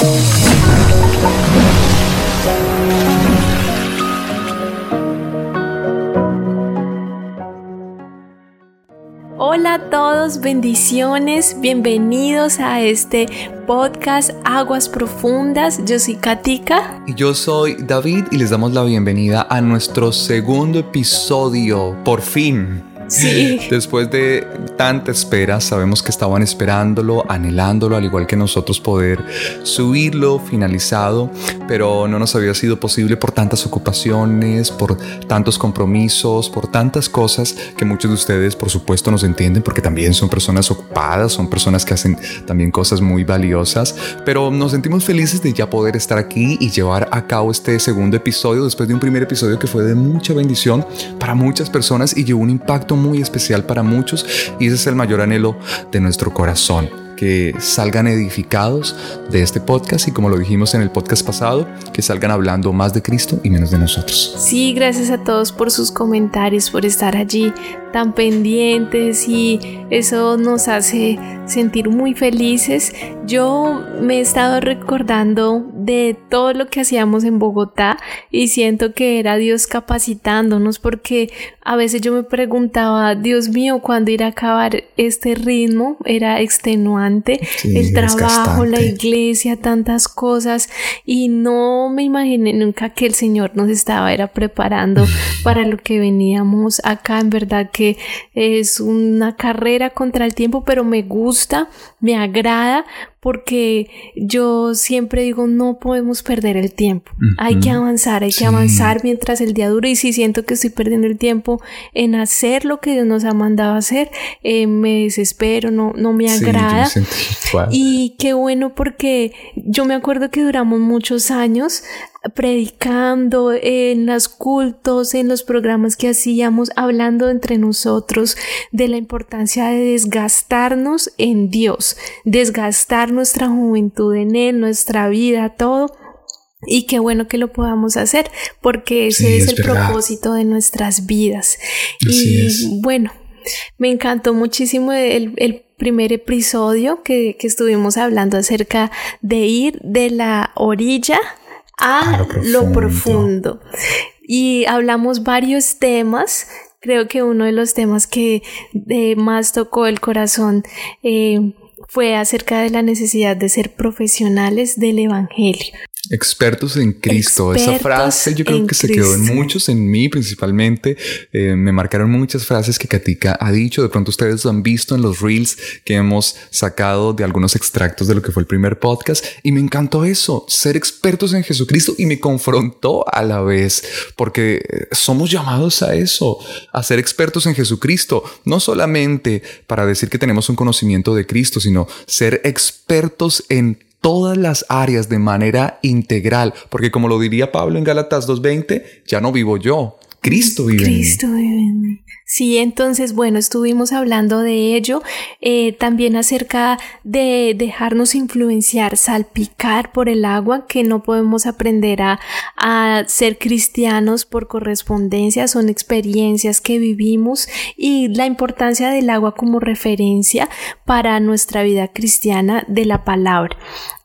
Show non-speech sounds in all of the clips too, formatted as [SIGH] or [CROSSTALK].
Hola a todos, bendiciones, bienvenidos a este podcast Aguas Profundas. Yo soy Katika. Y yo soy David y les damos la bienvenida a nuestro segundo episodio, por fin. Sí. [LAUGHS] Después de tanta espera, sabemos que estaban esperándolo, anhelándolo, al igual que nosotros poder subirlo finalizado, pero no nos había sido posible por tantas ocupaciones, por tantos compromisos, por tantas cosas que muchos de ustedes, por supuesto, nos entienden porque también son personas ocupadas, son personas que hacen también cosas muy valiosas, pero nos sentimos felices de ya poder estar aquí y llevar a cabo este segundo episodio después de un primer episodio que fue de mucha bendición para muchas personas y llevó un impacto muy especial para muchos y ese es el mayor anhelo de nuestro corazón que salgan edificados de este podcast y como lo dijimos en el podcast pasado, que salgan hablando más de Cristo y menos de nosotros. Sí, gracias a todos por sus comentarios, por estar allí tan pendientes y eso nos hace sentir muy felices. Yo me he estado recordando de todo lo que hacíamos en Bogotá y siento que era Dios capacitándonos porque a veces yo me preguntaba, Dios mío, ¿cuándo ir a acabar este ritmo? Era extenuante, el trabajo, la iglesia, tantas cosas y no me imaginé nunca que el Señor nos estaba era preparando para lo que veníamos acá. En verdad que es una carrera contra el tiempo, pero me gusta, me agrada porque yo siempre digo no podemos perder el tiempo, hay que avanzar, hay que avanzar mientras el día dure y si siento que estoy perdiendo el tiempo en hacer lo que Dios nos ha mandado a hacer, eh, me desespero, no, no me agrada. y qué bueno porque yo me acuerdo que duramos muchos años predicando en los cultos, en los programas que hacíamos, hablando entre nosotros de la importancia de desgastarnos en Dios, desgastar nuestra juventud en Él, nuestra vida, todo. Y qué bueno que lo podamos hacer, porque ese es, el propósito de nuestras vidas. y bueno, me encantó muchísimo el, primer episodio que, que estuvimos hablando acerca de ir de la orilla a, lo, profundo. Y hablamos varios temas. Creo que uno de los temas que eh, más tocó el corazón eh, fue acerca de la necesidad de ser profesionales del Evangelio. Expertos en Cristo. Esa frase yo creo que se quedó en muchos, en mí principalmente. Eh, me marcaron muchas frases que Katika ha dicho. De pronto ustedes lo han visto en los reels que hemos sacado de algunos extractos de lo que fue el primer podcast. Y me encantó eso, ser expertos en Jesucristo y me confrontó a la vez, porque somos llamados a eso, a ser expertos en Jesucristo. No solamente para decir que tenemos un conocimiento de Cristo, sino ser expertos en todas las áreas de manera integral, porque como lo diría Pablo en Gálatas 2.20, ya no vivo yo, Cristo vive en mí. vive en mí. Sí, entonces, bueno, estuvimos hablando de ello, eh, también acerca de dejarnos influenciar, salpicar por el agua, que no podemos aprender a, a ser cristianos por correspondencia, son experiencias que vivimos y la importancia del agua como referencia para nuestra vida cristiana de la palabra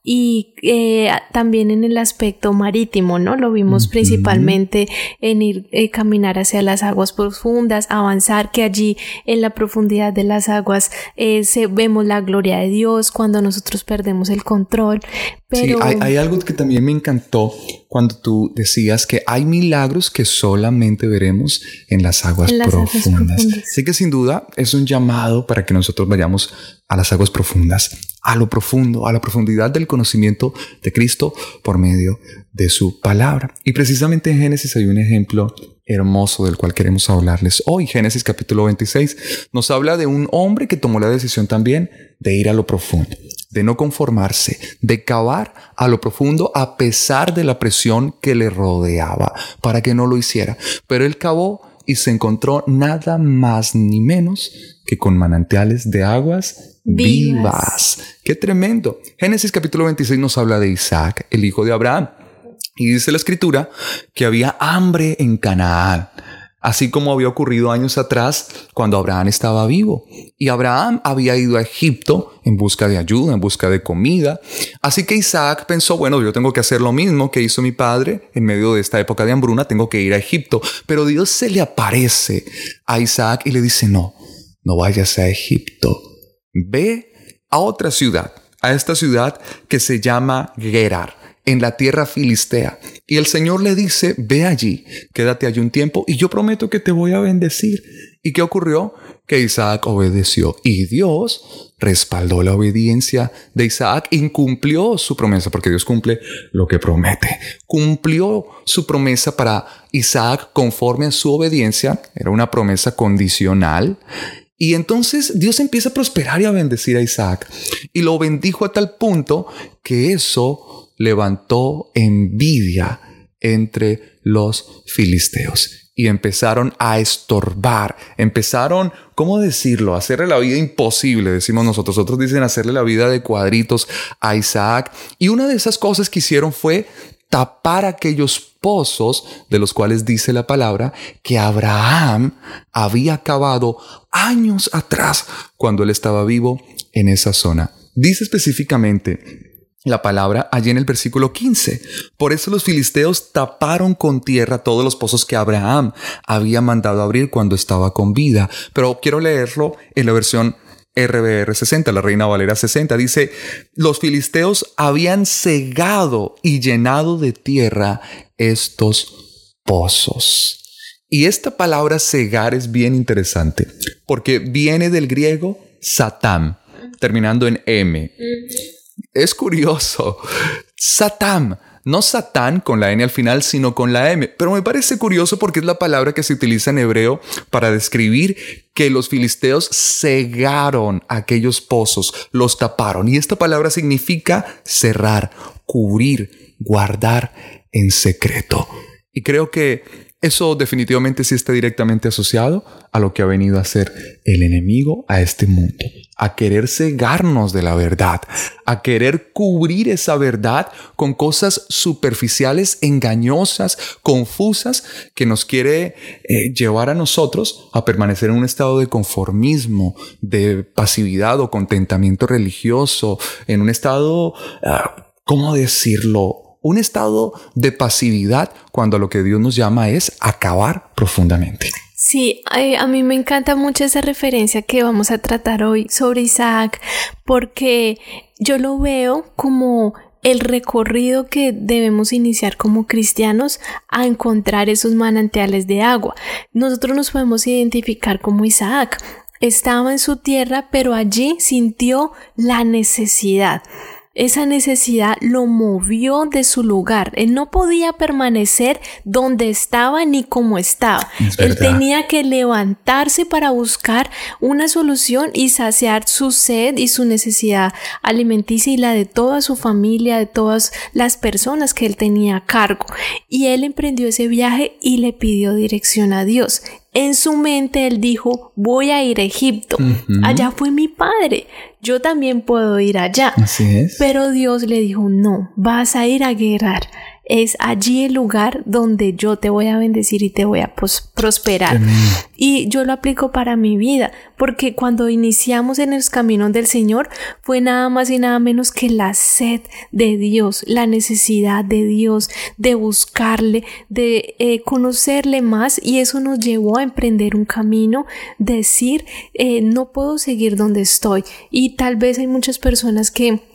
y eh, también en el aspecto marítimo, ¿no? Lo vimos principalmente en ir eh, caminar hacia las aguas profundas, avanzar que allí en la profundidad de las aguas eh, se, vemos la gloria de Dios cuando nosotros perdemos el control. Pero... Sí, hay, algo que también me encantó cuando tú decías que hay milagros que solamente veremos en las aguas, profundas. Así que sin duda es un llamado para que nosotros vayamos a las aguas profundas, a lo profundo, a la profundidad del conocimiento de Cristo por medio de su palabra. Y precisamente en Génesis hay un ejemplo hermoso del cual queremos hablarles hoy. Génesis capítulo 26 nos habla de un hombre que tomó la decisión también de ir a lo profundo, de no conformarse, de cavar a lo profundo a pesar de la presión que le rodeaba para que no lo hiciera. Pero él cavó y se encontró nada más ni menos que con manantiales de aguas vivas. Qué tremendo. Génesis capítulo 26 nos habla de Isaac, el hijo de Abraham. Y dice la escritura que había hambre en Canaán. Así como había ocurrido años atrás cuando Abraham estaba vivo. Y Abraham había ido a Egipto en busca de ayuda, en busca de comida. Así que Isaac pensó, bueno, yo tengo que hacer lo mismo que hizo mi padre en medio de esta época de hambruna, tengo que ir a Egipto. Pero Dios se le aparece a Isaac y le dice, no, no vayas a Egipto, ve a otra ciudad, a esta ciudad que se llama Gerar en la tierra filistea. Y el Señor le dice, ve allí, quédate allí un tiempo y yo prometo que te voy a bendecir. ¿Y qué ocurrió? Que Isaac obedeció y Dios respaldó la obediencia de Isaac, incumplió su promesa, porque Dios cumple lo que promete. Cumplió su promesa para Isaac conforme a su obediencia, era una promesa condicional. Y entonces Dios empieza a prosperar y a bendecir a Isaac. Y lo bendijo a tal punto que eso levantó envidia entre los filisteos y empezaron a estorbar, empezaron, ¿cómo decirlo?, a hacerle la vida imposible, decimos nosotros, otros dicen hacerle la vida de cuadritos a Isaac. Y una de esas cosas que hicieron fue tapar aquellos pozos de los cuales dice la palabra que Abraham había cavado años atrás cuando él estaba vivo en esa zona. Dice específicamente la palabra allí en el versículo 15. Por eso los filisteos taparon con tierra todos los pozos que Abraham había mandado abrir cuando estaba con vida. Pero quiero leerlo en la versión RBR 60, la Reina Valera 60. Dice, los filisteos habían cegado y llenado de tierra estos pozos. Y esta palabra cegar es bien interesante porque viene del griego satam, terminando en M es curioso. Satam. No Satán con la N al final, sino con la M. Pero me parece curioso porque es la palabra que se utiliza en hebreo para describir que los filisteos cegaron aquellos pozos, los taparon. Y esta palabra significa cerrar, cubrir, guardar en secreto. Y creo que eso definitivamente sí está directamente asociado a lo que ha venido a ser el enemigo a este mundo, a querer cegarnos de la verdad, a querer cubrir esa verdad con cosas superficiales, engañosas, confusas, que nos quiere eh, llevar a nosotros a permanecer en un estado de conformismo, de pasividad o contentamiento religioso, en un estado, ah, ¿cómo decirlo? Un estado de pasividad cuando lo que Dios nos llama es acabar profundamente. Sí, a mí me encanta mucho esa referencia que vamos a tratar hoy sobre Isaac, porque yo lo veo como el recorrido que debemos iniciar como cristianos a encontrar esos manantiales de agua. Nosotros nos podemos identificar como Isaac. Estaba en su tierra, pero allí sintió la necesidad esa necesidad lo movió de su lugar. Él no podía permanecer donde estaba ni como estaba. Él tenía que levantarse para buscar una solución y saciar su sed y su necesidad alimenticia y la de toda su familia, de todas las personas que él tenía a cargo. Y él emprendió ese viaje y le pidió dirección a Dios. En su mente él dijo, voy a ir a Egipto. Allá fue mi padre. Yo también puedo ir allá. Así es. Pero Dios le dijo, no, vas a ir a guerrar es allí el lugar donde yo te voy a bendecir y te voy a prosperar. Y yo lo aplico para mi vida, porque cuando iniciamos en los caminos del Señor fue nada más y nada menos que la sed de Dios, la necesidad de Dios, de buscarle, de eh, conocerle más y eso nos llevó a emprender un camino, decir, eh, no puedo seguir donde estoy. Y tal vez hay muchas personas que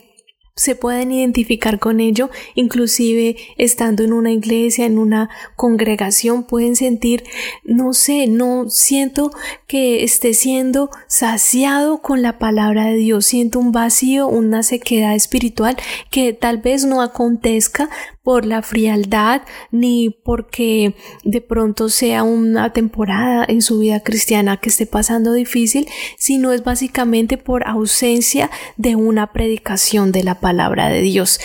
se pueden identificar con ello, inclusive estando en una iglesia, en una congregación, pueden sentir, no sé, no siento que esté siendo saciado con la palabra de Dios, siento un vacío, una sequedad espiritual que tal vez no acontezca por la frialdad ni porque de pronto sea una temporada en su vida cristiana que esté pasando difícil, sino es básicamente por ausencia de una predicación de la palabra palabra de Dios.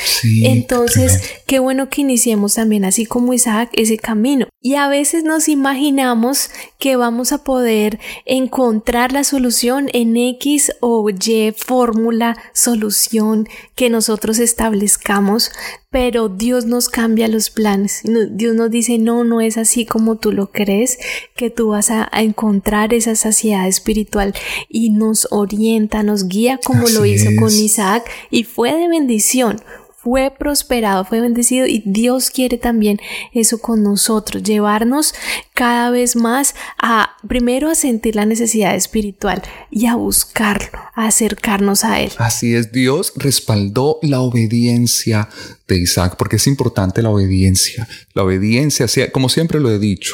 Entonces, qué bueno que iniciemos también así como Isaac ese camino. Y a veces nos imaginamos que vamos a poder encontrar la solución en X o Y fórmula, solución que nosotros establezcamos, pero Dios nos cambia los planes. Dios nos dice, no, no es así como tú lo crees, que tú vas a, encontrar esa saciedad espiritual y nos orienta, nos guía como lo hizo con Isaac y fue de bendición fue prosperado, fue bendecido y Dios quiere también eso con nosotros, llevarnos cada vez más a primero a sentir la necesidad espiritual y a buscarlo, a acercarnos a Él. Así es, Dios respaldó la obediencia de Isaac porque es importante la obediencia. La obediencia, como siempre lo he dicho,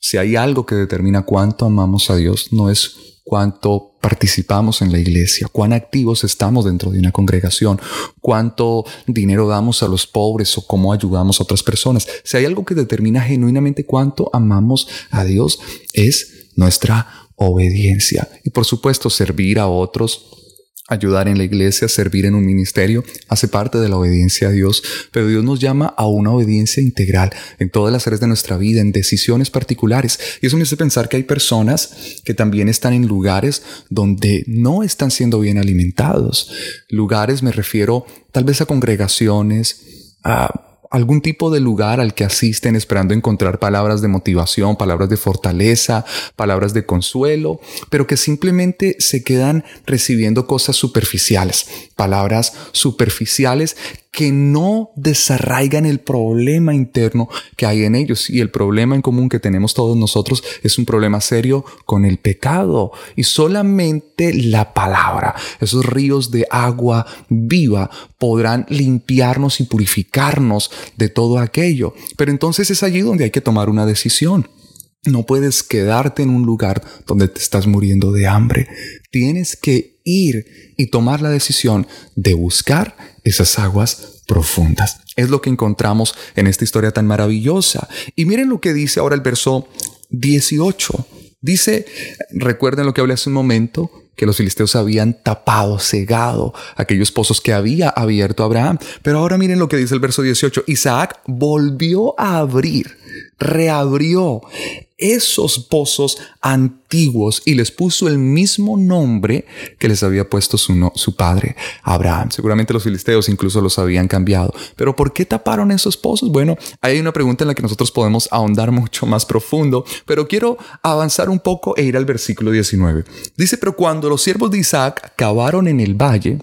si hay algo que determina cuánto amamos a Dios, no es cuánto participamos en la iglesia, cuán activos estamos dentro de una congregación, cuánto dinero damos a los pobres o cómo ayudamos a otras personas. Si hay algo que determina genuinamente cuánto amamos a Dios, es nuestra obediencia. Y por supuesto, servir a otros Ayudar en la iglesia, servir en un ministerio, hace parte de la obediencia a Dios, pero Dios nos llama a una obediencia integral en todas las áreas de nuestra vida, en decisiones particulares. Y eso me hace pensar que hay personas que también están en lugares donde no están siendo bien alimentados. Lugares, me refiero tal vez a congregaciones, a algún tipo de lugar al que asisten esperando encontrar palabras de motivación, palabras de fortaleza, palabras de consuelo, pero que simplemente se quedan recibiendo cosas superficiales, palabras superficiales que no desarraigan el problema interno que hay en ellos. Y el problema en común que tenemos todos nosotros es un problema serio con el pecado. Y solamente la palabra, esos ríos de agua viva, podrán limpiarnos y purificarnos de todo aquello. Pero entonces es allí donde hay que tomar una decisión. No puedes quedarte en un lugar donde te estás muriendo de hambre. Tienes que ir y tomar la decisión de buscar esas aguas profundas. Es lo que encontramos en esta historia tan maravillosa. Y miren lo que dice ahora el verso 18. Dice, recuerden lo que hablé hace un momento, que los filisteos habían tapado, cegado aquellos pozos que había abierto Abraham. Pero ahora miren lo que dice el verso 18. Isaac volvió a abrir, reabrió esos pozos antiguos y les puso el mismo nombre que les había puesto su, su padre, Abraham. Seguramente los filisteos incluso los habían cambiado. Pero ¿por qué taparon esos pozos? Bueno, hay una pregunta en la que nosotros podemos ahondar mucho más profundo, pero quiero avanzar un poco e ir al versículo 19. Dice, pero cuando los siervos de Isaac cavaron en el valle,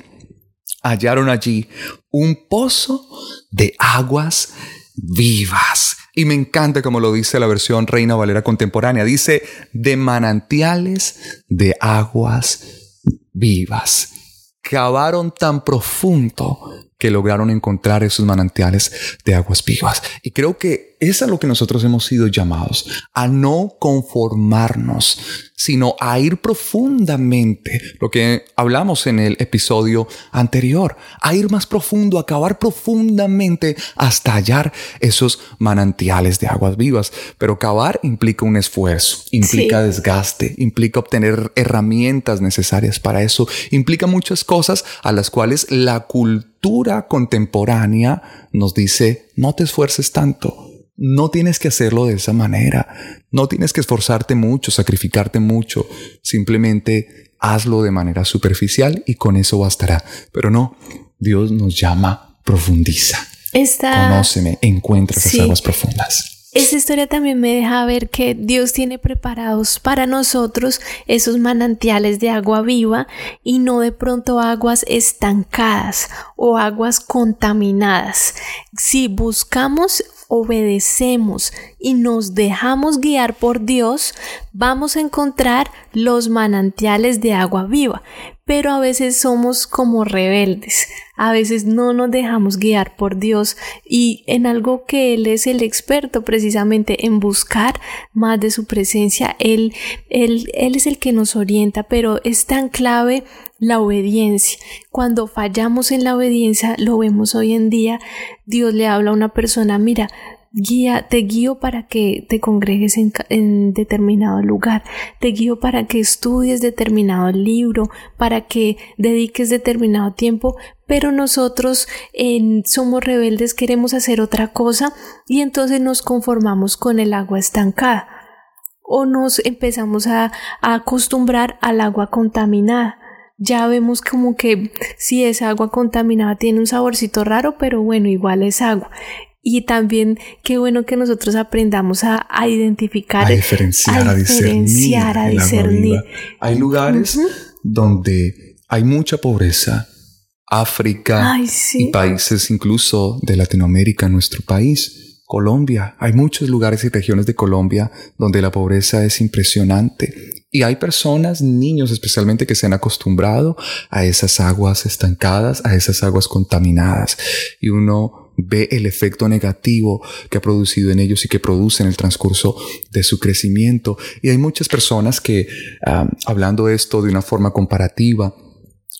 hallaron allí un pozo de aguas vivas. Y me encanta como lo dice la versión Reina Valera contemporánea. Dice, de manantiales de aguas vivas. Cavaron tan profundo que lograron encontrar esos manantiales de aguas vivas. Y creo que es a lo que nosotros hemos sido llamados, a no conformarnos, sino a ir profundamente, lo que hablamos en el episodio anterior, a ir más profundo, a cavar profundamente hasta hallar esos manantiales de aguas vivas. Pero cavar implica un esfuerzo, implica desgaste, implica obtener herramientas necesarias para eso, implica muchas cosas a las cuales la cultura contemporánea nos dice, no te esfuerces tanto no tienes que hacerlo de esa manera. No tienes que esforzarte mucho, sacrificarte mucho. Simplemente hazlo de manera superficial y con eso bastará. Pero no, Dios nos llama, profundiza. Conóceme, encuentra esas aguas profundas. Esta historia también me deja ver que Dios tiene preparados para nosotros esos manantiales de agua viva y no de pronto aguas estancadas o aguas contaminadas. Si buscamos obedecemos y nos dejamos guiar por Dios, vamos a encontrar los manantiales de agua viva. Pero a veces somos como rebeldes, a veces no nos dejamos guiar por Dios y en algo que Él es el experto precisamente en buscar más de su presencia, Él, Él, Él es el que nos orienta, pero es tan clave la obediencia. Cuando fallamos en la obediencia, lo vemos hoy en día, Dios le habla a una persona, mira, guía, te guío para que te congregues en, determinado lugar, te guío para que estudies determinado libro, para que dediques determinado tiempo, pero nosotros somos rebeldes, queremos hacer otra cosa y entonces nos conformamos con el agua estancada o nos empezamos a acostumbrar al agua contaminada ya vemos como que si es agua contaminada tiene un saborcito raro, pero bueno, igual es agua. Y también qué bueno que nosotros aprendamos a, identificar, a diferenciar, a, diferenciar, a discernir. Hay lugares donde hay mucha pobreza, África y países incluso de Latinoamérica, nuestro país, Colombia. Hay muchos lugares y regiones de Colombia donde la pobreza es impresionante. Y hay personas, niños especialmente, que se han acostumbrado a esas aguas estancadas, a esas aguas contaminadas. Y uno ve el efecto negativo que ha producido en ellos y que produce en el transcurso de su crecimiento. Y hay muchas personas que, hablando esto de una forma comparativa,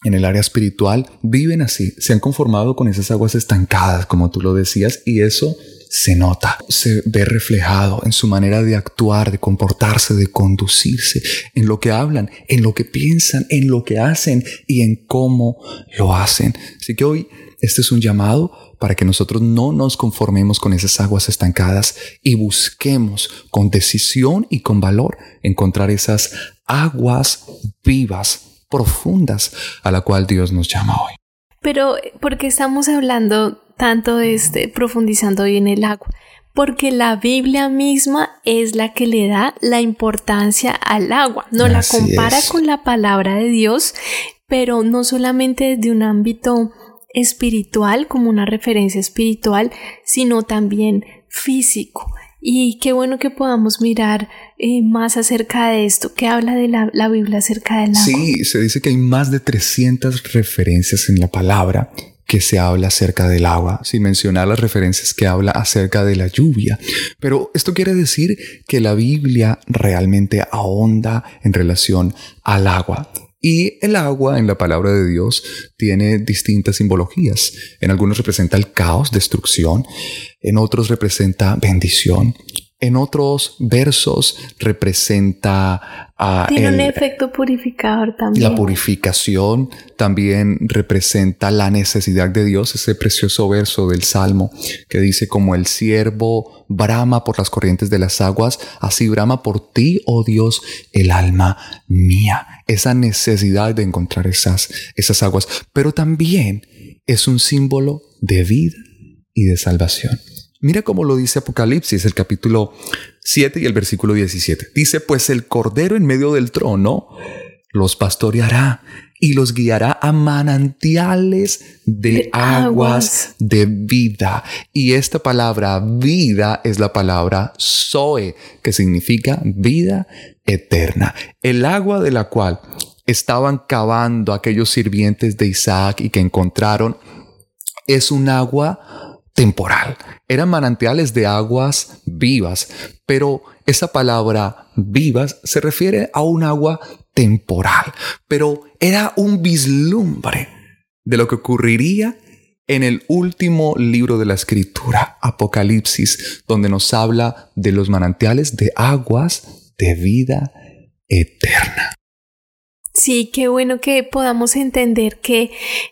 en el área espiritual viven así, se han conformado con esas aguas estancadas, como tú lo decías, y eso se nota, se ve reflejado en su manera de actuar, de comportarse, de conducirse, en lo que hablan, en lo que piensan, en lo que hacen y en cómo lo hacen. Así que hoy este es un llamado para que nosotros no nos conformemos con esas aguas estancadas y busquemos con decisión y con valor encontrar esas aguas vivas, profundas, a la cual Dios nos llama hoy. Pero, ¿por qué estamos hablando tanto este, profundizando hoy en el agua? Porque la Biblia misma es la que le da la importancia al agua, no la compara con la palabra de Dios, pero no solamente desde un ámbito espiritual, como una referencia espiritual, sino también físico. Y qué bueno que podamos mirar eh, más acerca de esto, que habla de la, Biblia acerca del agua. Sí, se dice que hay más de 300 referencias en la palabra que se habla acerca del agua, sin mencionar las referencias que habla acerca de la lluvia. Pero esto quiere decir que la Biblia realmente ahonda en relación al agua. Y el agua en la palabra de Dios tiene distintas simbologías. En algunos representa el caos, destrucción, en otros representa bendición, en otros versos representa... Uh, Tiene un efecto purificador también. La purificación también representa la necesidad de Dios, ese precioso verso del Salmo que dice como el siervo brama por las corrientes de las aguas, así brama por ti, oh Dios, el alma mía. Esa necesidad de encontrar esas, esas aguas, pero también es un símbolo de vida y de salvación. Mira cómo lo dice Apocalipsis, el capítulo 7 y el versículo 17. Dice, pues el Cordero en medio del trono los pastoreará y los guiará a manantiales de, aguas de vida. Y esta palabra vida es la palabra Zoe, que significa vida eterna. El agua de la cual estaban cavando aquellos sirvientes de Isaac y que encontraron es un agua temporal. Eran manantiales de aguas vivas, pero esa palabra vivas se refiere a un agua temporal, pero era un vislumbre de lo que ocurriría en el último libro de la escritura, Apocalipsis, donde nos habla de los manantiales de aguas de vida eterna. Sí, qué bueno que podamos entender que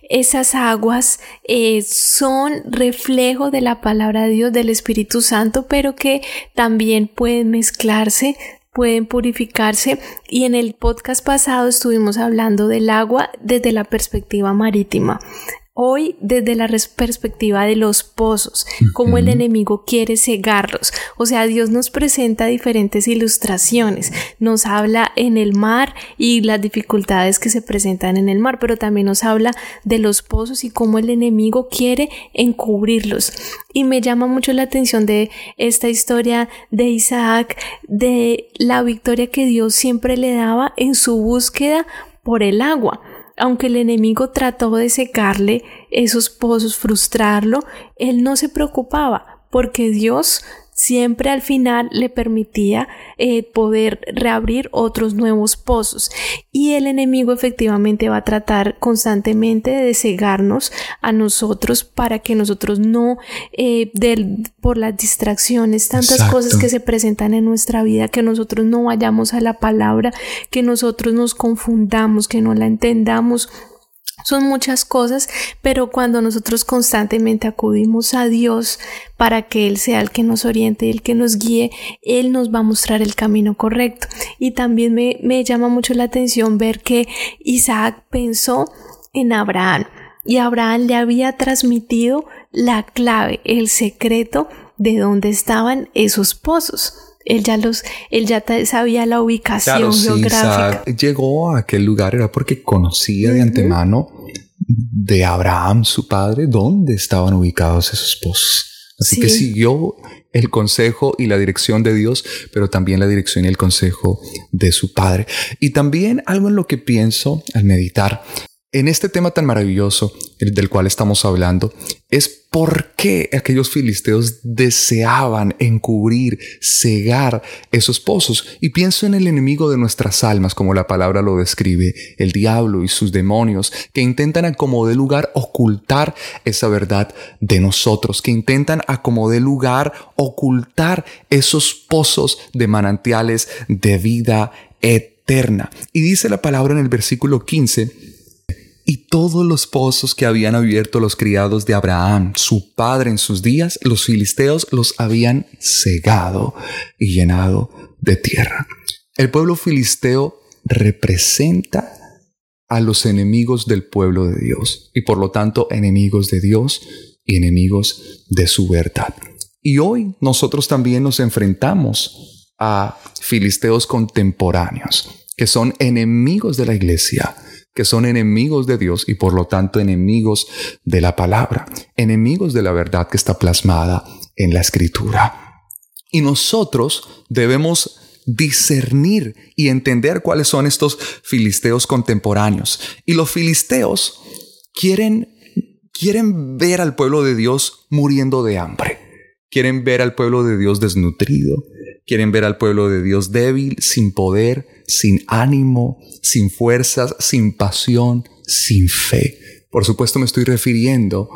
esas aguas eh, son reflejo de la palabra de Dios, del Espíritu Santo, pero que también pueden mezclarse pueden purificarse y en el podcast pasado estuvimos hablando del agua desde la perspectiva marítima. Hoy desde la perspectiva de los pozos, cómo el enemigo quiere cegarlos. O sea, Dios nos presenta diferentes ilustraciones. Nos habla en el mar y las dificultades que se presentan en el mar, pero también nos habla de los pozos y cómo el enemigo quiere encubrirlos. Y me llama mucho la atención de esta historia de Isaac, de la victoria que Dios siempre le daba en su búsqueda por el agua aunque el enemigo trató de secarle esos pozos, frustrarlo, él no se preocupaba porque Dios siempre al final le permitía eh, poder reabrir otros nuevos pozos. Y el enemigo efectivamente va a tratar constantemente de cegarnos a nosotros para que nosotros no, eh, por las distracciones, tantas cosas que se presentan en nuestra vida, que nosotros no vayamos a la palabra, que nosotros nos confundamos, que no la entendamos son muchas cosas, pero cuando nosotros constantemente acudimos a Dios para que Él sea el que nos oriente el que nos guíe, Él nos va a mostrar el camino correcto. Y también me, me llama mucho la atención ver que Isaac pensó en Abraham y Abraham le había transmitido la clave, el secreto de dónde estaban esos pozos. Él ya los, él ya sabía la ubicación geográfica. llegó a aquel lugar era porque conocía de antemano de Abraham, su padre, dónde estaban ubicados esos pozos. Así que siguió el consejo y la dirección de Dios, pero también la dirección y el consejo de su padre. Y también algo en lo que pienso al meditar en este tema tan maravilloso del cual estamos hablando es por qué aquellos filisteos deseaban encubrir, cegar esos pozos. Y pienso en el enemigo de nuestras almas, como la palabra lo describe, el diablo y sus demonios, que intentan a como de lugar ocultar esa verdad de nosotros, que intentan a como de lugar ocultar esos pozos de manantiales de vida eterna. Y dice la palabra en el versículo 15, y todos los pozos que habían abierto los criados de Abraham, su padre en sus días, los filisteos los habían cegado y llenado de tierra. El pueblo filisteo representa a los enemigos del pueblo de Dios y por lo tanto enemigos de Dios y enemigos de su verdad. Y hoy nosotros también nos enfrentamos a filisteos contemporáneos que son enemigos de la iglesia que son enemigos de Dios y por lo tanto enemigos de la palabra, enemigos de la verdad que está plasmada en la escritura. Y nosotros debemos discernir y entender cuáles son estos filisteos contemporáneos. Y los filisteos quieren, quieren ver al pueblo de Dios muriendo de hambre. Quieren ver al pueblo de Dios desnutrido. Quieren ver al pueblo de Dios débil, sin poder, sin ánimo, sin fuerzas, sin pasión, sin fe. Por supuesto me estoy refiriendo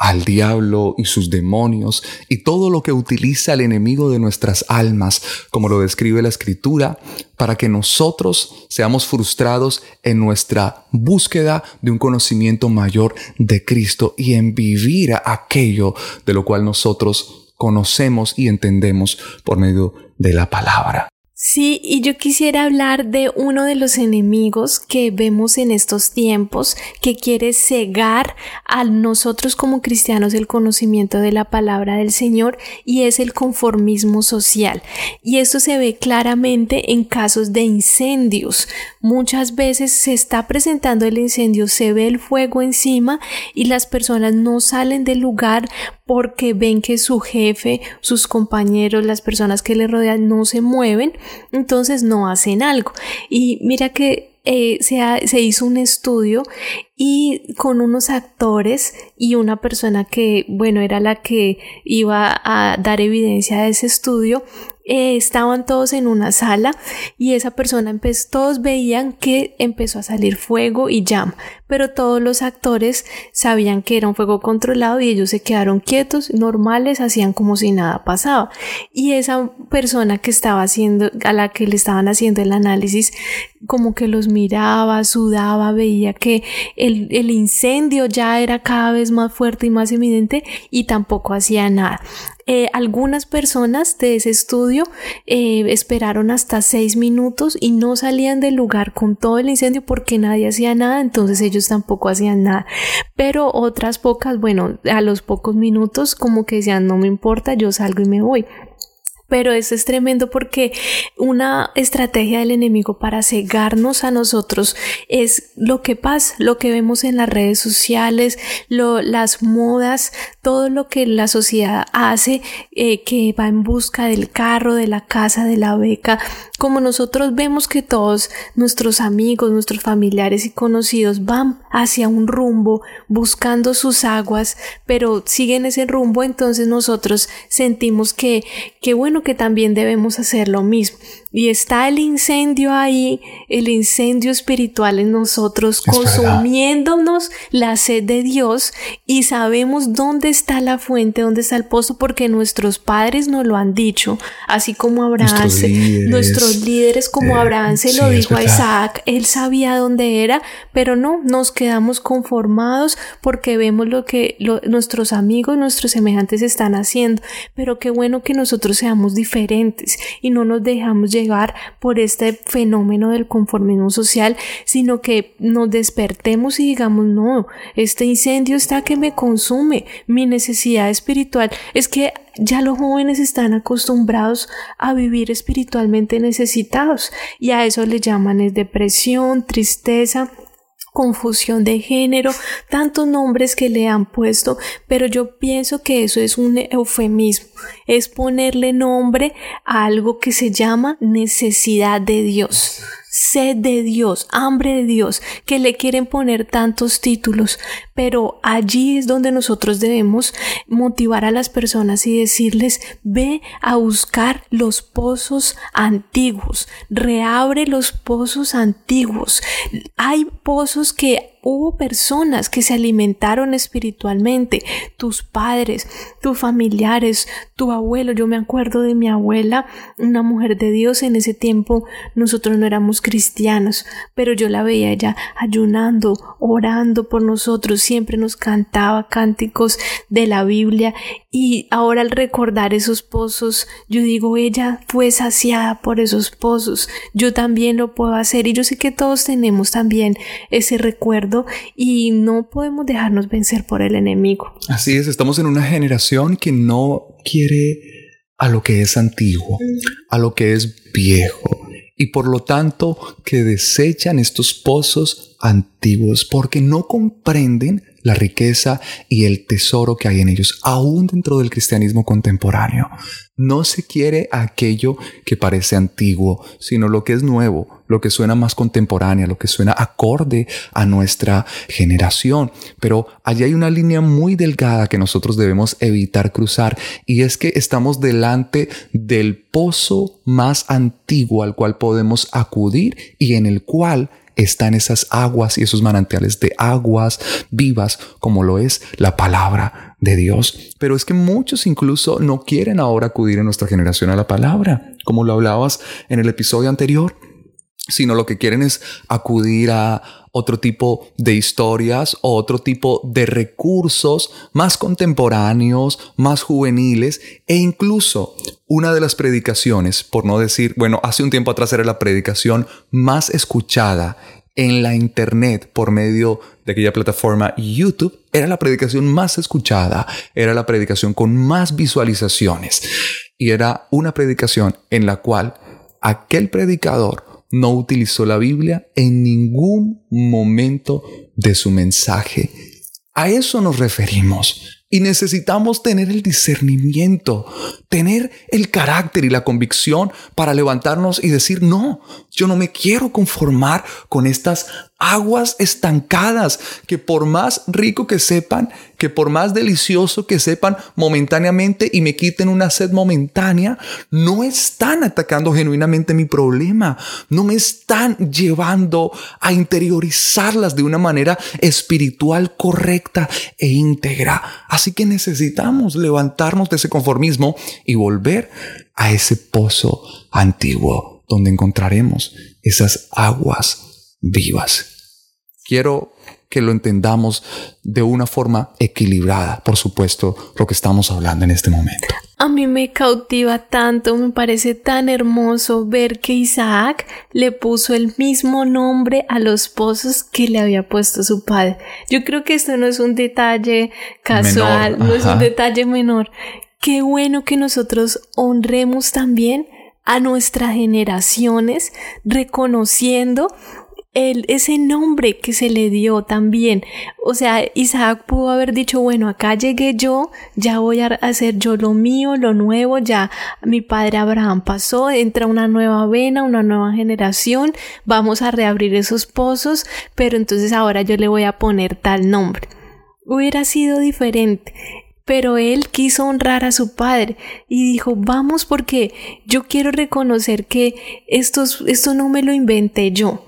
al diablo y sus demonios y todo lo que utiliza el enemigo de nuestras almas, como lo describe la escritura, para que nosotros seamos frustrados en nuestra búsqueda de un conocimiento mayor de Cristo y en vivir aquello de lo cual nosotros conocemos y entendemos por medio de la palabra. Sí, y yo quisiera hablar de uno de los enemigos que vemos en estos tiempos que quiere cegar a nosotros como cristianos el conocimiento de la palabra del Señor y es el conformismo social. Y esto se ve claramente en casos de incendios. Muchas veces se está presentando el incendio, se ve el fuego encima y las personas no salen del lugar porque ven que su jefe, sus compañeros, las personas que le rodean no se mueven, entonces no hacen algo. Y mira que eh, se, se, hizo un estudio y con unos actores y una persona que, bueno, era la que iba a dar evidencia de ese estudio, eh, estaban todos en una sala y esa persona empezó, todos veían que empezó a salir fuego y llama, pero todos los actores sabían que era un fuego controlado y ellos se quedaron quietos, normales, hacían como si nada pasaba. Y esa persona que estaba haciendo, a la que le estaban haciendo el análisis, como que los miraba, sudaba, veía que el, el incendio ya era cada vez más fuerte y más evidente y tampoco hacía nada. Eh, algunas personas de ese estudio eh, esperaron hasta seis minutos y no salían del lugar con todo el incendio porque nadie hacía nada, entonces ellos tampoco hacían nada. Pero otras pocas, bueno, a los pocos minutos como que decían no me importa, yo salgo y me voy. Pero eso es tremendo porque una estrategia del enemigo para cegarnos a nosotros es lo que pasa, lo que vemos en las redes sociales, lo, las modas, todo lo que la sociedad hace eh, que va en busca del carro, de la casa, de la beca. Como nosotros vemos que todos nuestros amigos, nuestros familiares y conocidos van hacia un rumbo buscando sus aguas, pero siguen ese rumbo, entonces nosotros sentimos que, que bueno, que también debemos hacer lo mismo. Y está el incendio ahí, el incendio espiritual en nosotros, consumiéndonos la sed de Dios y sabemos dónde está la fuente, dónde está el pozo, porque nuestros padres nos lo han dicho, así como Abraham, nuestros líderes, como eh, Abraham se lo dijo a Isaac, él sabía dónde era, pero no, nos quedamos conformados porque vemos lo que nuestros amigos, nuestros semejantes están haciendo, pero qué bueno que nosotros seamos diferentes y no nos dejamos llegar por este fenómeno del conformismo social, sino que nos despertemos y digamos, no, este incendio está que me consume, mi necesidad espiritual es que ya los jóvenes están acostumbrados a vivir espiritualmente necesitados y a eso le llaman es depresión, tristeza, confusión de género, tantos nombres que le han puesto, pero yo pienso que eso es un eufemismo, es ponerle nombre a algo que se llama necesidad de Dios. Sed de Dios, hambre de Dios, que le quieren poner tantos títulos, pero allí es donde nosotros debemos motivar a las personas y decirles, ve a buscar los pozos antiguos, reabre los pozos antiguos. Hay pozos que hubo personas que se alimentaron espiritualmente, tus padres, tus familiares, tu abuelo. Yo me acuerdo de mi abuela, una mujer de Dios. En ese tiempo nosotros no éramos cristianos, pero yo la veía ella ayunando, orando por nosotros. Siempre nos cantaba cánticos de la Biblia y ahora al recordar esos pozos, yo digo, ella fue saciada por esos pozos. Yo también lo puedo hacer y yo sé que todos tenemos también ese recuerdo y no podemos dejarnos vencer por el enemigo. Así es, estamos en una generación que no quiere a lo que es antiguo, a lo que es viejo y por lo tanto que desechan estos pozos antiguos porque no comprenden la riqueza y el tesoro que hay en ellos, aún dentro del cristianismo contemporáneo. No se quiere aquello que parece antiguo, sino lo que es nuevo, lo que suena más contemporáneo, lo que suena acorde a nuestra generación. Pero allí hay una línea muy delgada que nosotros debemos evitar cruzar y es que estamos delante del pozo más antiguo al cual podemos acudir y en el cual están esas aguas y esos manantiales de aguas vivas como lo es la palabra de Dios. Pero es que muchos incluso no quieren ahora acudir en nuestra generación a la palabra, como lo hablabas en el episodio anterior sino lo que quieren es acudir a otro tipo de historias o otro tipo de recursos más contemporáneos, más juveniles e incluso una de las predicaciones, por no decir, bueno, hace un tiempo atrás era la predicación más escuchada en la internet por medio de aquella plataforma YouTube, era la predicación más escuchada, era la predicación con más visualizaciones. Y era una predicación en la cual aquel predicador no utilizó la Biblia en ningún momento de su mensaje. A eso nos referimos. Y necesitamos tener el discernimiento, tener el carácter y la convicción para levantarnos y decir, no, yo no me quiero conformar con estas aguas estancadas que por más rico que sepan, que por más delicioso que sepan momentáneamente y me quiten una sed momentánea, no están atacando genuinamente mi problema, no me están llevando a interiorizarlas de una manera espiritual correcta e íntegra. Así que necesitamos levantarnos de ese conformismo y volver a ese pozo antiguo donde encontraremos esas aguas vivas. Quiero que lo entendamos de una forma equilibrada, por supuesto, lo que estamos hablando en este momento. A mí me cautiva tanto, me parece tan hermoso ver que Isaac le puso el mismo nombre a los pozos que le había puesto su padre. Yo creo que esto no es un detalle casual, no es un detalle menor qué bueno que nosotros honremos también a nuestras generaciones, reconociendo el, ese nombre que se le dio también. O sea, Isaac pudo haber dicho, bueno, acá llegué yo, ya voy a hacer yo lo mío, lo nuevo, ya mi padre Abraham pasó, entra una nueva vena, una nueva generación, vamos a reabrir esos pozos, pero entonces ahora yo le voy a poner tal nombre. Hubiera sido diferente pero él quiso honrar a su padre y dijo, vamos porque yo quiero reconocer que esto, esto no me lo inventé yo.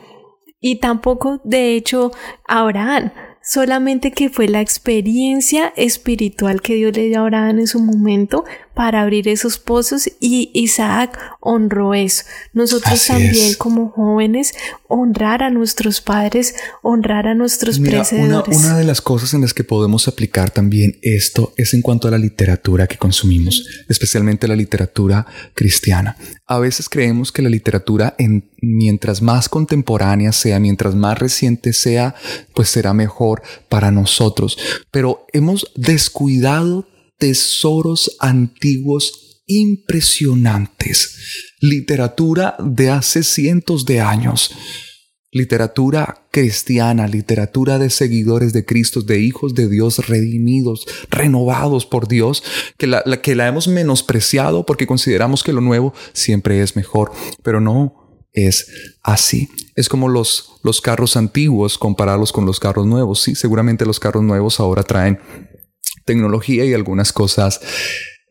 Y tampoco, de hecho, Abraham, solamente que fue la experiencia espiritual que Dios le dio a Abraham en su momento para abrir esos pozos y Isaac honró eso. Nosotros también como jóvenes honrar a nuestros padres, honrar a nuestros Mira, Una, una, de las cosas en las que podemos aplicar también esto es en cuanto a la literatura que consumimos, especialmente la literatura cristiana. A veces creemos que la literatura en, mientras más contemporánea sea, mientras más reciente sea, pues será mejor para nosotros. Pero hemos descuidado tesoros antiguos impresionantes, literatura de hace cientos de años, literatura cristiana, literatura de seguidores de Cristo, de hijos de Dios redimidos, renovados por Dios, que la, que la hemos menospreciado porque consideramos que lo nuevo siempre es mejor, pero no es así. Es como los, los carros antiguos, compararlos con los carros nuevos. Sí, seguramente los carros nuevos ahora traen tecnología y algunas cosas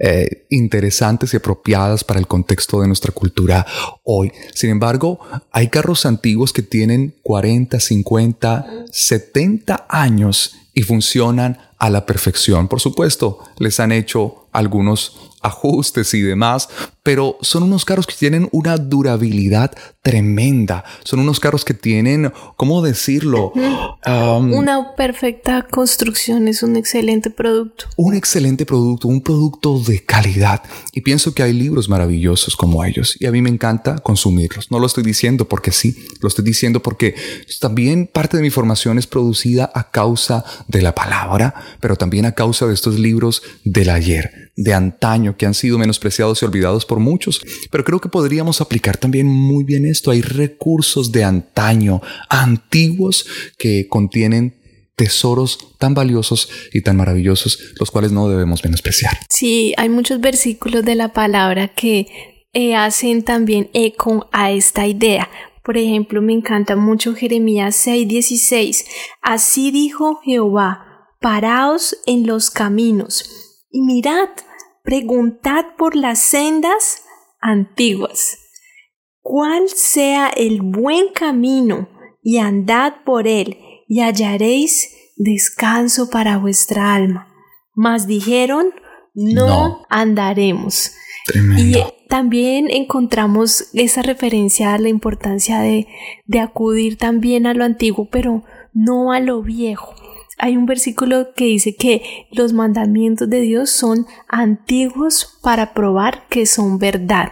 eh, interesantes y apropiadas para el contexto de nuestra cultura hoy. Sin embargo, hay carros antiguos que tienen 40, 50, 70 años y funcionan a la perfección. Por supuesto, les han hecho algunos ajustes y demás, pero son unos carros que tienen una durabilidad tremenda. Son unos carros que tienen, ¿cómo decirlo? una perfecta construcción, es un excelente producto. Un excelente producto, un producto de calidad. Y pienso que hay libros maravillosos como ellos y a mí me encanta consumirlos. No lo estoy diciendo porque sí, lo estoy diciendo porque también parte de mi formación es producida a causa de la palabra, pero también a causa de estos libros del ayer, de antaño, que han sido menospreciados y olvidados por muchos. Pero creo que podríamos aplicar también muy bien esto. Hay recursos de antaño, antiguos, que contienen tesoros tan valiosos y tan maravillosos, los cuales no debemos menospreciar. Sí, hay muchos versículos de la palabra que eh, hacen también eco a esta idea. Por ejemplo, me encanta mucho Jeremías 6:16. Así dijo Jehová, paraos en los caminos y mirad preguntad por las sendas antiguas, cuál sea el buen camino, y andad por él, y hallaréis descanso para vuestra alma. Mas dijeron, no, andaremos. Y también encontramos esa referencia a la importancia de, de acudir también a lo antiguo, pero no a lo viejo hay un versículo que dice que los mandamientos de Dios son antiguos para probar que son verdad.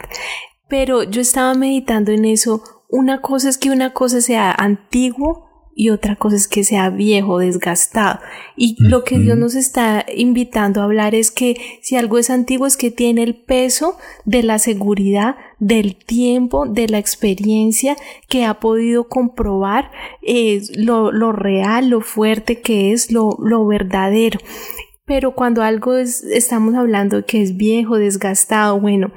Pero yo estaba meditando en eso. Una cosa es que una cosa sea antiguo y otra cosa es que sea viejo, desgastado. Y lo que Dios nos está invitando a hablar es que si algo es antiguo es que tiene el peso de la seguridad, del tiempo, de la experiencia que ha podido comprobar eh, lo, lo, real, lo fuerte que es, lo, lo verdadero. Pero cuando algo es, estamos hablando que es viejo, desgastado, bueno,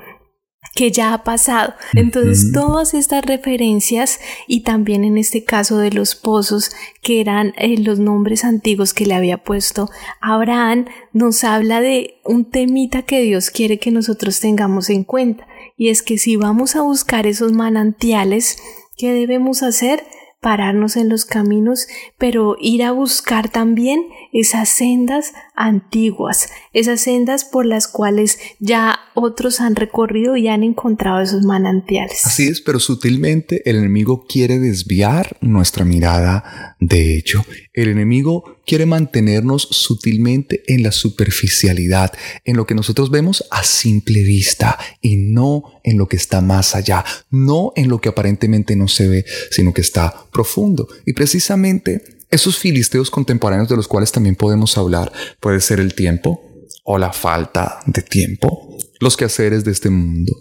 que ya ha pasado. Entonces, todas estas referencias y también en este caso de los pozos, que eran eh, los nombres antiguos que le había puesto Abraham, nos habla de un temita que Dios quiere que nosotros tengamos en cuenta. Y es que si vamos a buscar esos manantiales, ¿qué debemos hacer? pararnos en los caminos, pero ir a buscar también esas sendas antiguas, esas sendas por las cuales ya otros han recorrido y han encontrado esos manantiales. Así es, pero sutilmente el enemigo quiere desviar nuestra mirada de hecho. El enemigo quiere mantenernos sutilmente en la superficialidad, en lo que nosotros vemos a simple vista y no en lo que está más allá, no en lo que aparentemente no se ve, sino que está profundo. Y precisamente esos filisteos contemporáneos de los cuales también podemos hablar puede ser el tiempo, o la falta de tiempo, los quehaceres de este mundo,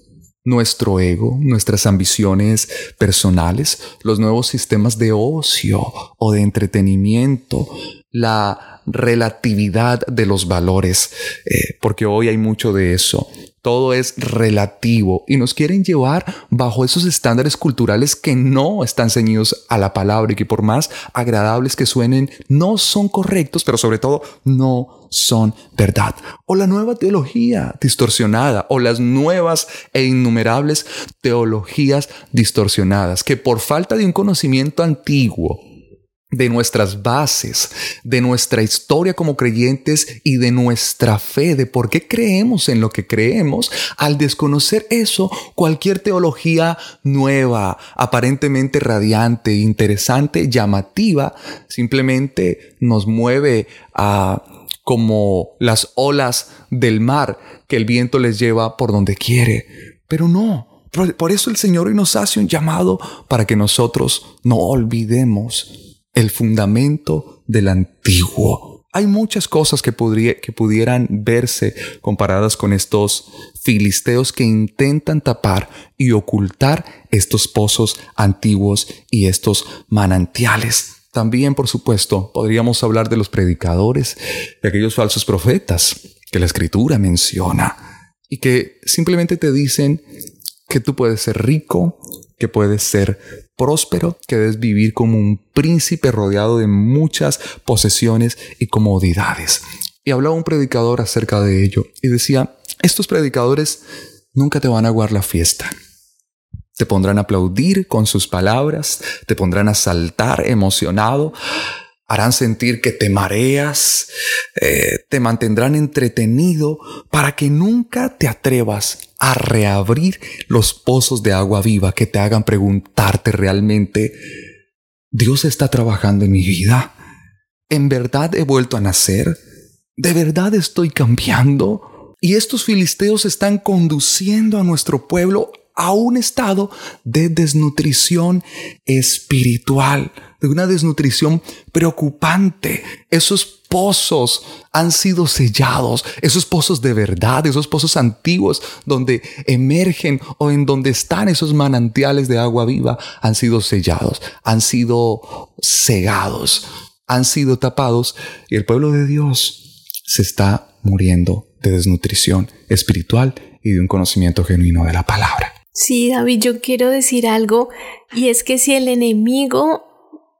nuestro ego, nuestras ambiciones personales, los nuevos sistemas de ocio o de entretenimiento, la relatividad de los valores, eh, porque hoy hay mucho de eso. Todo es relativo y nos quieren llevar bajo esos estándares culturales que no están ceñidos a la palabra y que por más agradables que suenen, no son correctos, pero sobre todo no son verdad. O la nueva teología distorsionada o las nuevas e innumerables teologías distorsionadas que por falta de un conocimiento antiguo de nuestras bases, de nuestra historia como creyentes y de nuestra fe, de por qué creemos en lo que creemos, al desconocer eso, cualquier teología nueva, aparentemente radiante, interesante, llamativa, simplemente nos mueve a como las olas del mar que el viento les lleva por donde quiere. Pero no, por, eso el Señor hoy nos hace un llamado para que nosotros no olvidemos el fundamento del antiguo. Hay muchas cosas que, que pudieran verse comparadas con estos filisteos que intentan tapar y ocultar estos pozos antiguos y estos manantiales. También, por supuesto, podríamos hablar de los predicadores, de aquellos falsos profetas que la escritura menciona y que simplemente te dicen que tú puedes ser rico, que puedes ser próspero, que debes vivir como un príncipe rodeado de muchas posesiones y comodidades. Y hablaba un predicador acerca de ello y decía, estos predicadores nunca te van a guardar la fiesta. Te pondrán a aplaudir con sus palabras, te pondrán a saltar emocionado, harán sentir que te mareas, eh, te mantendrán entretenido para que nunca te atrevas a reabrir los pozos de agua viva que te hagan preguntarte realmente, Dios está trabajando en mi vida. ¿En verdad he vuelto a nacer? ¿De verdad estoy cambiando? Y estos filisteos están conduciendo a nuestro pueblo a un estado de desnutrición espiritual, de una desnutrición preocupante. Esos pozos han sido sellados, esos pozos de verdad, esos pozos antiguos donde emergen o en donde están esos manantiales de agua viva, han sido sellados, han sido cegados, han sido tapados y el pueblo de Dios se está muriendo de desnutrición espiritual y de un conocimiento genuino de la palabra. Sí, David, yo quiero decir algo y es que si el enemigo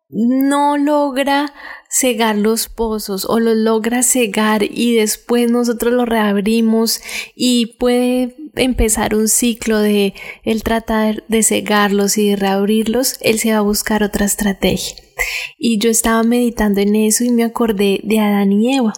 no logra cegar los pozos o los logra cegar y después nosotros lo reabrimos y puede empezar un ciclo de él tratar de cegarlos y de reabrirlos, él se va a buscar otra estrategia. Y yo estaba meditando en eso y me acordé de Adán y Eva.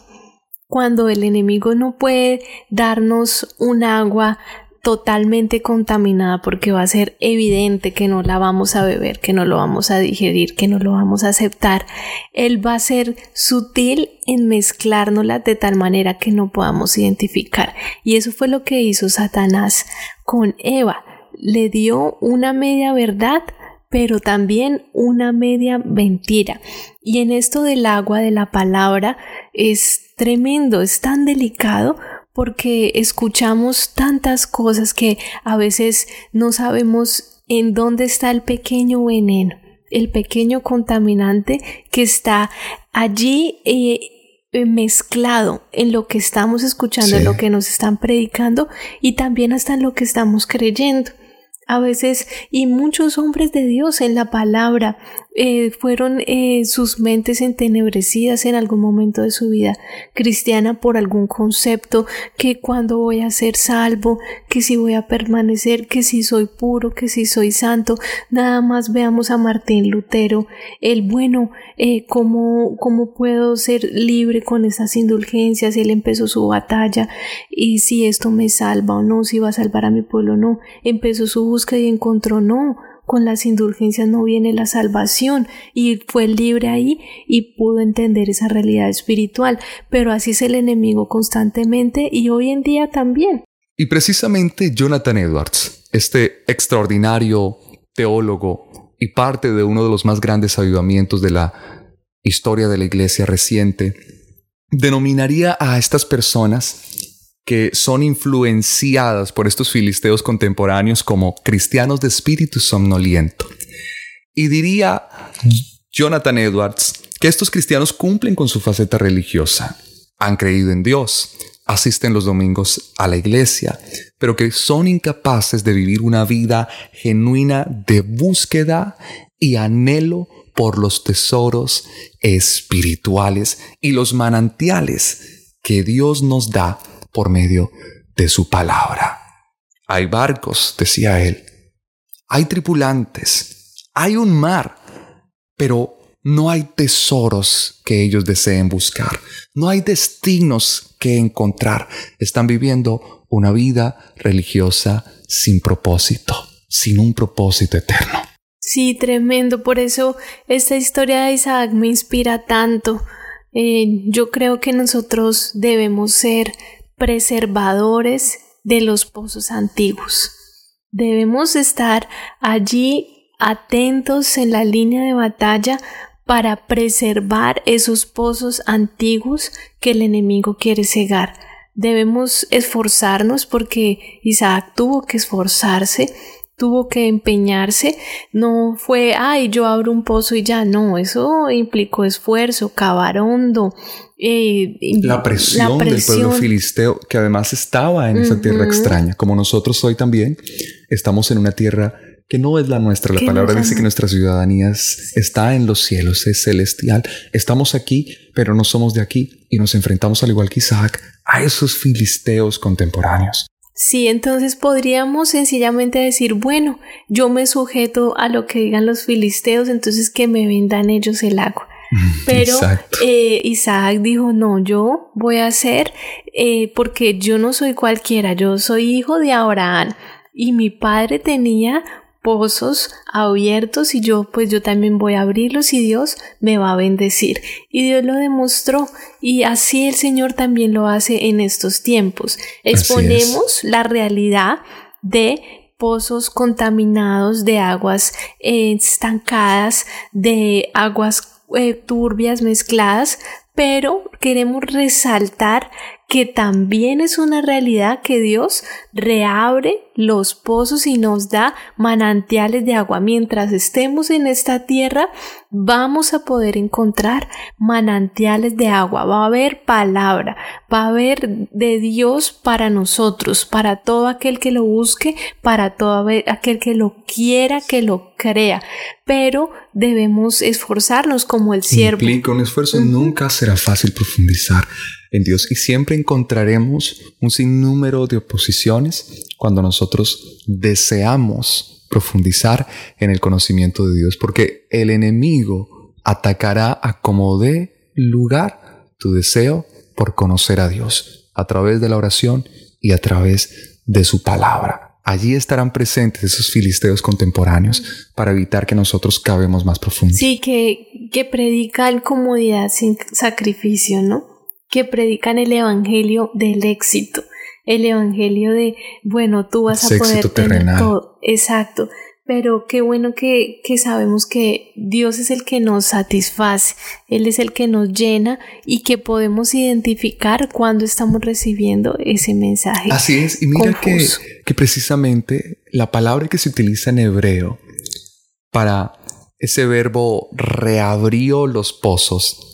Cuando el enemigo no puede darnos un agua totalmente contaminada porque va a ser evidente que no la vamos a beber, que no lo vamos a digerir, que no lo vamos a aceptar. Él va a ser sutil en mezclárnosla de tal manera que no podamos identificar. Y eso fue lo que hizo Satanás con Eva. Le dio una media verdad, pero también una media mentira. Y en esto del agua, de la palabra, es tremendo, es tan delicado porque escuchamos tantas cosas que a veces no sabemos en dónde está el pequeño veneno, el pequeño contaminante que está allí eh, mezclado en lo que estamos escuchando, en lo que nos están predicando y también hasta en lo que estamos creyendo. A veces, y muchos hombres de Dios en la palabra eh, fueron eh, sus mentes entenebrecidas en algún momento de su vida cristiana por algún concepto que cuando voy a ser salvo, que si voy a permanecer, que si soy puro, que si soy santo. Nada más veamos a Martín Lutero, el bueno, eh, cómo, cómo puedo ser libre con esas indulgencias. Él empezó su batalla y si esto me salva o no, si va a salvar a mi pueblo o no. Empezó su busca y encontró no, con las indulgencias no viene la salvación y fue libre ahí y pudo entender esa realidad espiritual, pero así es el enemigo constantemente y hoy en día también. Y precisamente Jonathan Edwards, este extraordinario teólogo y parte de uno de los más grandes avivamientos de la historia de la iglesia reciente, denominaría a estas personas que son influenciadas por estos filisteos contemporáneos como cristianos de espíritu somnoliento. Y diría Jonathan Edwards que estos cristianos cumplen con su faceta religiosa, han creído en Dios, asisten los domingos a la iglesia, pero que son incapaces de vivir una vida genuina de búsqueda y anhelo por los tesoros espirituales y los manantiales que Dios nos da por medio de su palabra. Hay barcos, decía él, hay tripulantes, hay un mar, pero no hay tesoros que ellos deseen buscar, no hay destinos que encontrar. Están viviendo una vida religiosa sin propósito, sin un propósito eterno. Sí, tremendo. Por eso esta historia de Isaac me inspira tanto. Eh, yo creo que nosotros debemos ser preservadores de los pozos antiguos. Debemos estar allí atentos en la línea de batalla para preservar esos pozos antiguos que el enemigo quiere cegar. Debemos esforzarnos porque Isaac tuvo que esforzarse tuvo que empeñarse, no fue, ay, yo abro un pozo y ya, no, eso implicó esfuerzo, cavar hondo. Eh, la, presión del pueblo filisteo, que además estaba en esa tierra extraña, como nosotros hoy también estamos en una tierra que no es la nuestra. La palabra dice que nuestra ciudadanía está en los cielos, es celestial. Estamos aquí, pero no somos de aquí y nos enfrentamos al igual que Isaac a esos filisteos contemporáneos. Sí, entonces podríamos sencillamente decir, bueno, yo me sujeto a lo que digan los filisteos, entonces que me vendan ellos el agua. [LAUGHS] Pero eh, Isaac dijo, no, yo voy a hacer, eh, porque yo no soy cualquiera, yo soy hijo de Abraham y mi padre tenía pozos abiertos y yo pues yo también voy a abrirlos y Dios me va a bendecir. Y Dios lo demostró y así el Señor también lo hace en estos tiempos. Exponemos la realidad de pozos contaminados, de aguas estancadas, de aguas eh, turbias mezcladas, pero queremos resaltar que también es una realidad que Dios reabre los pozos y nos da manantiales de agua. Mientras estemos en esta tierra, vamos a poder encontrar manantiales de agua. Va a haber palabra, va a haber de Dios para nosotros, para todo aquel que lo busque, para todo aquel que lo quiera, que lo crea. Pero debemos esforzarnos como el siervo. Implica un esfuerzo, nunca será fácil profundizar en Dios y siempre encontraremos un sinnúmero de oposiciones cuando nosotros deseamos profundizar en el conocimiento de Dios, porque el enemigo atacará a como dé lugar tu deseo por conocer a Dios a través de la oración y a través de su palabra. Allí estarán presentes esos filisteos contemporáneos para evitar que nosotros cabemos más profundo. Sí, que, que predican comodidad sin sacrificio, ¿no? Que predican el evangelio del éxito, el evangelio de, bueno, tú vas a poder tener todo. Exacto. Pero qué bueno que, que, sabemos que Dios es el que nos satisface, Él es el que nos llena y que podemos identificar cuando estamos recibiendo ese mensaje. Así es, y mira que, que precisamente la palabra que se utiliza en hebreo para ese verbo reabrió los pozos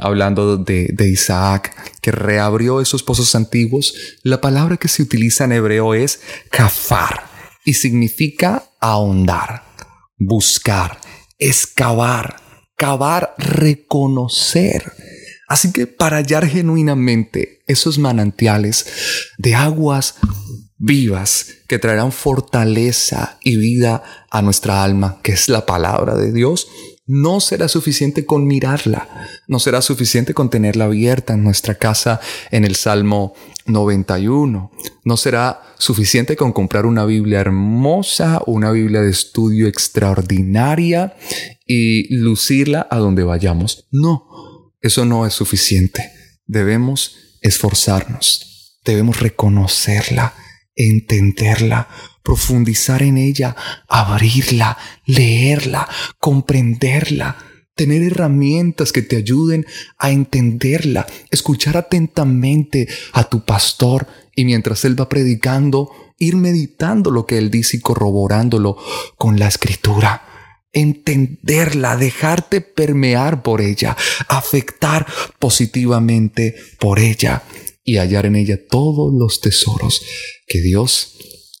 hablando de, Isaac, que reabrió esos pozos antiguos, la palabra que se utiliza en hebreo es kafar y significa ahondar, buscar, excavar, cavar, reconocer. Así que para hallar genuinamente esos manantiales de aguas vivas que traerán fortaleza y vida a nuestra alma, que es la palabra de Dios, no será suficiente con mirarla, no será suficiente con tenerla abierta en nuestra casa en el Salmo 91, no será suficiente con comprar una Biblia hermosa, una Biblia de estudio extraordinaria y lucirla a donde vayamos. No, eso no es suficiente. Debemos esforzarnos, debemos reconocerla, entenderla, profundizar en ella, abrirla, leerla, comprenderla. tener herramientas que te ayuden a entenderla, escuchar atentamente a tu pastor y mientras él va predicando, ir meditando lo que él dice y corroborándolo con la escritura entenderla, dejarte permear por ella, afectar positivamente por ella y hallar en ella todos los tesoros que Dios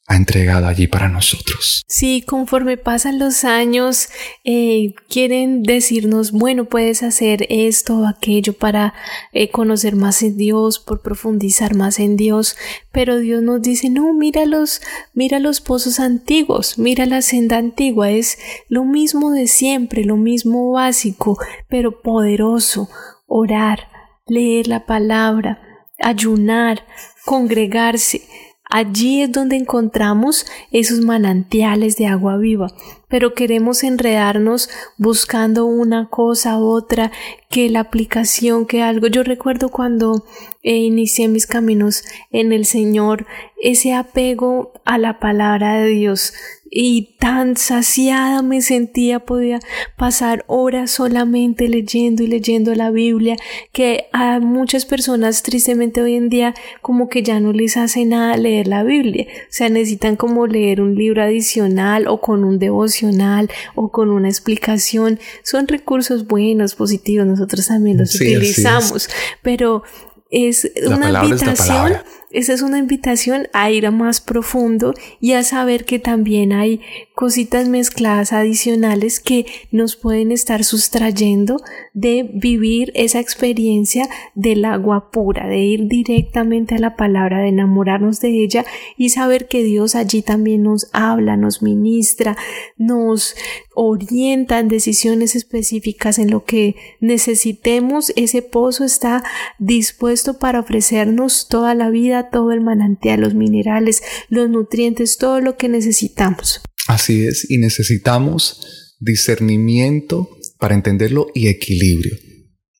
ha entregado allí para nosotros. Sí, conforme pasan los años, eh, quieren decirnos, bueno, puedes hacer esto o aquello para eh, conocer más en Dios, por profundizar más en Dios, pero Dios nos dice, no, mira los, mira los pozos antiguos, mira la senda antigua, es lo mismo de siempre, lo mismo básico, pero poderoso, orar, leer la palabra, ayunar, congregarse, Allí es donde encontramos esos manantiales de agua viva, pero queremos enredarnos buscando una cosa otra, que la aplicación, que algo. Yo recuerdo cuando eh, inicié mis caminos en el Señor, ese apego a la palabra de Dios y tan saciada me sentía, podía pasar horas solamente leyendo y leyendo la Biblia, que a muchas personas tristemente hoy en día como que ya no les hace nada leer la Biblia, o sea, necesitan como leer un libro adicional o con un devocional o con una explicación, son recursos buenos, positivos, nosotros también los utilizamos, pero es una invitación esa es una invitación a ir a más profundo y a saber que también hay cositas mezcladas adicionales que nos pueden estar sustrayendo de vivir esa experiencia del agua pura, de ir directamente a la palabra, de enamorarnos de ella y saber que Dios allí también nos habla, nos ministra, nos orienta en decisiones específicas en lo que necesitemos. Ese pozo está dispuesto para ofrecernos toda la vida todo el manantial, los minerales, los nutrientes, todo lo que necesitamos. Así es, y necesitamos discernimiento para entenderlo y equilibrio,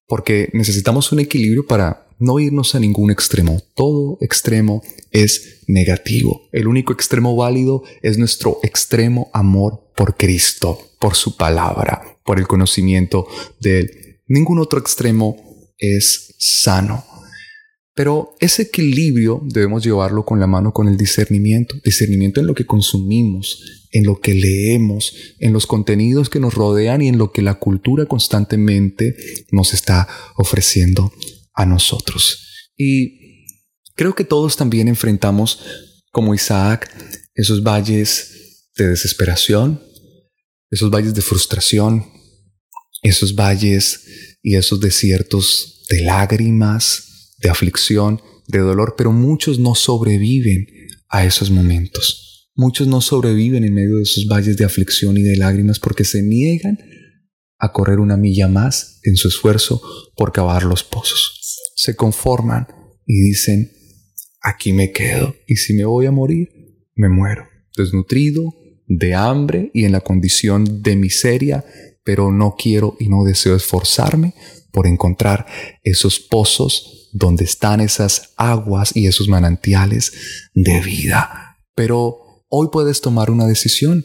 porque necesitamos un equilibrio para no irnos a ningún extremo. Todo extremo es negativo. El único extremo válido es nuestro extremo amor por Cristo, por su palabra, por el conocimiento de Él. Ningún otro extremo es sano. Pero ese equilibrio debemos llevarlo con la mano con el discernimiento, discernimiento en lo que consumimos, en lo que leemos, en los contenidos que nos rodean y en lo que la cultura constantemente nos está ofreciendo a nosotros. Y creo que todos también enfrentamos, como Isaac, esos valles de desesperación, esos valles de frustración, esos valles y esos desiertos de lágrimas, de aflicción, de dolor, pero muchos no sobreviven a esos momentos. Muchos no sobreviven en medio de esos valles de aflicción y de lágrimas porque se niegan a correr una milla más en su esfuerzo por cavar los pozos. Se conforman y dicen, aquí me quedo y si me voy a morir, me muero, desnutrido, de hambre y en la condición de miseria, pero no quiero y no deseo esforzarme por encontrar esos pozos donde están esas aguas y esos manantiales de vida. Pero hoy puedes tomar una decisión.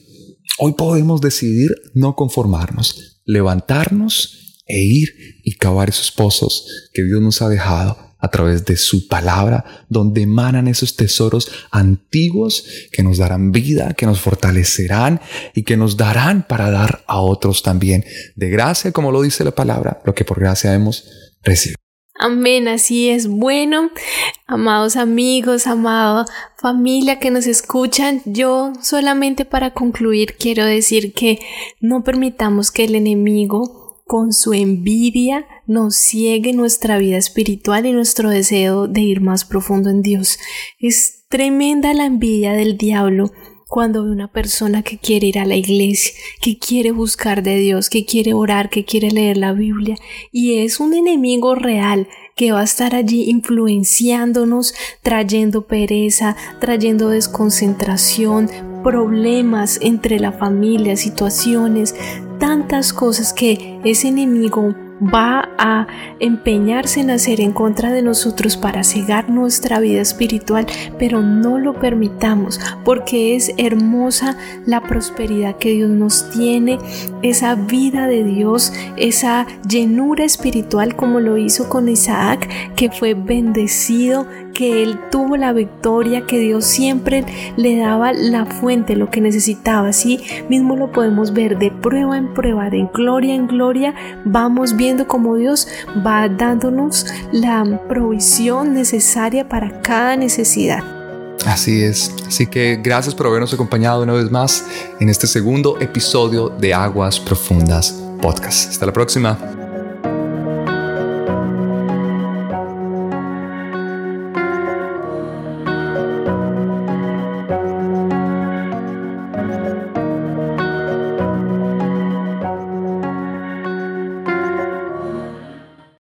Hoy podemos decidir no conformarnos, levantarnos e ir y cavar esos pozos que Dios nos ha dejado a través de su palabra, donde emanan esos tesoros antiguos que nos darán vida, que nos fortalecerán y que nos darán para dar a otros también de gracia, como lo dice la palabra, lo que por gracia hemos recibido. Amén, así es. Bueno, amados amigos, amada familia que nos escuchan, yo solamente para concluir quiero decir que no permitamos que el enemigo con su envidia nos ciegue nuestra vida espiritual y nuestro deseo de ir más profundo en Dios. Es tremenda la envidia del diablo cuando ve una persona que quiere ir a la iglesia, que quiere buscar de Dios, que quiere orar, que quiere leer la Biblia, y es un enemigo real que va a estar allí influenciándonos, trayendo pereza, trayendo desconcentración, problemas entre la familia, situaciones, tantas cosas que ese enemigo va a empeñarse en hacer en contra de nosotros para cegar nuestra vida espiritual, pero no lo permitamos porque es hermosa la prosperidad que Dios nos tiene, esa vida de Dios, esa llenura espiritual como lo hizo con Isaac, que fue bendecido, que él tuvo la victoria, que Dios siempre le daba la fuente, lo que necesitaba. Así mismo lo podemos ver de prueba en prueba, de gloria en gloria, vamos viendo cómo Dios va dándonos la provisión necesaria para cada necesidad. Así es. Así que gracias por habernos acompañado una vez más en este segundo episodio de Aguas Profundas Podcast. Hasta la próxima.